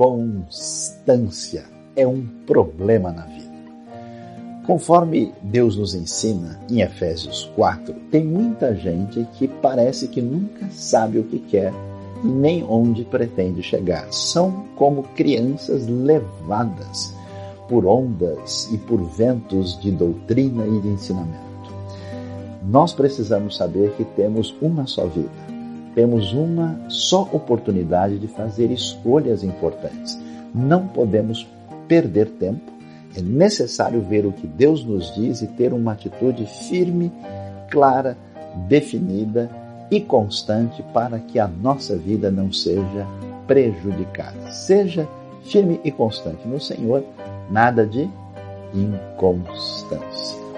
inconstância é um problema na vida. Conforme Deus nos ensina em Efésios 4, tem muita gente que parece que nunca sabe o que quer e nem onde pretende chegar. São como crianças levadas por ondas e por ventos de doutrina e de ensinamento. Nós precisamos saber que temos uma só vida, temos uma só oportunidade de fazer escolhas importantes. Não podemos perder tempo, é necessário ver o que Deus nos diz e ter uma atitude firme, clara, definida e constante para que a nossa vida não seja prejudicada. Seja firme e constante no Senhor, nada de inconstância.